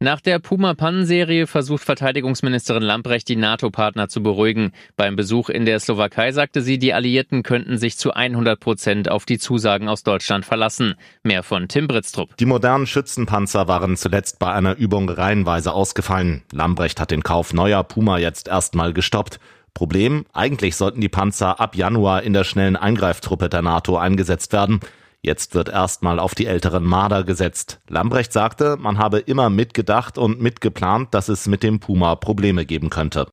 Nach der Puma-Pannenserie versucht Verteidigungsministerin Lamprecht die NATO-Partner zu beruhigen. Beim Besuch in der Slowakei sagte sie, die Alliierten könnten sich zu 100 Prozent auf die Zusagen aus Deutschland verlassen. Mehr von Tim Britztrup. Die modernen Schützenpanzer waren zuletzt bei einer Übung reihenweise ausgefallen. Lambrecht hat den Kauf neuer Puma jetzt erstmal gestoppt. Problem, eigentlich sollten die Panzer ab Januar in der schnellen Eingreiftruppe der NATO eingesetzt werden. Jetzt wird erstmal auf die älteren Marder gesetzt. Lambrecht sagte, man habe immer mitgedacht und mitgeplant, dass es mit dem Puma Probleme geben könnte.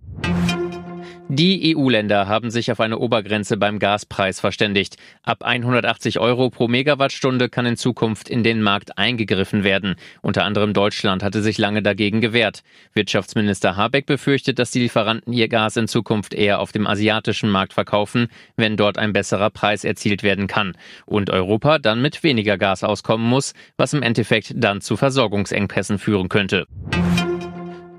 Die EU-Länder haben sich auf eine Obergrenze beim Gaspreis verständigt. Ab 180 Euro pro Megawattstunde kann in Zukunft in den Markt eingegriffen werden. Unter anderem Deutschland hatte sich lange dagegen gewehrt. Wirtschaftsminister Habeck befürchtet, dass die Lieferanten ihr Gas in Zukunft eher auf dem asiatischen Markt verkaufen, wenn dort ein besserer Preis erzielt werden kann. Und Europa dann mit weniger Gas auskommen muss, was im Endeffekt dann zu Versorgungsengpässen führen könnte.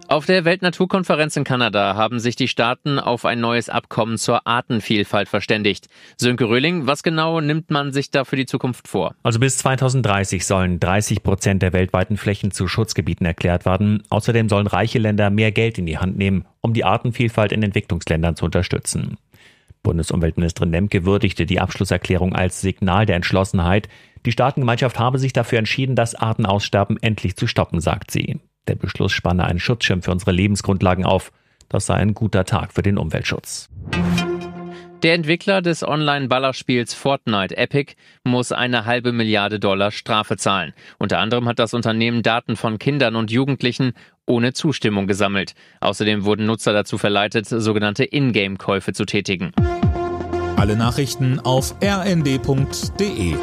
Auf der Weltnaturkonferenz in Kanada haben sich die Staaten auf ein neues Abkommen zur Artenvielfalt verständigt. Sönke Röhling, was genau nimmt man sich da für die Zukunft vor? Also bis 2030 sollen 30 Prozent der weltweiten Flächen zu Schutzgebieten erklärt werden. Außerdem sollen reiche Länder mehr Geld in die Hand nehmen, um die Artenvielfalt in Entwicklungsländern zu unterstützen. Bundesumweltministerin Lemke würdigte die Abschlusserklärung als Signal der Entschlossenheit. Die Staatengemeinschaft habe sich dafür entschieden, das Artenaussterben endlich zu stoppen, sagt sie. Der Beschluss spanne einen Schutzschirm für unsere Lebensgrundlagen auf. Das sei ein guter Tag für den Umweltschutz. Der Entwickler des Online-Ballerspiels Fortnite Epic muss eine halbe Milliarde Dollar Strafe zahlen. Unter anderem hat das Unternehmen Daten von Kindern und Jugendlichen ohne Zustimmung gesammelt. Außerdem wurden Nutzer dazu verleitet, sogenannte Ingame-Käufe zu tätigen. Alle Nachrichten auf rnd.de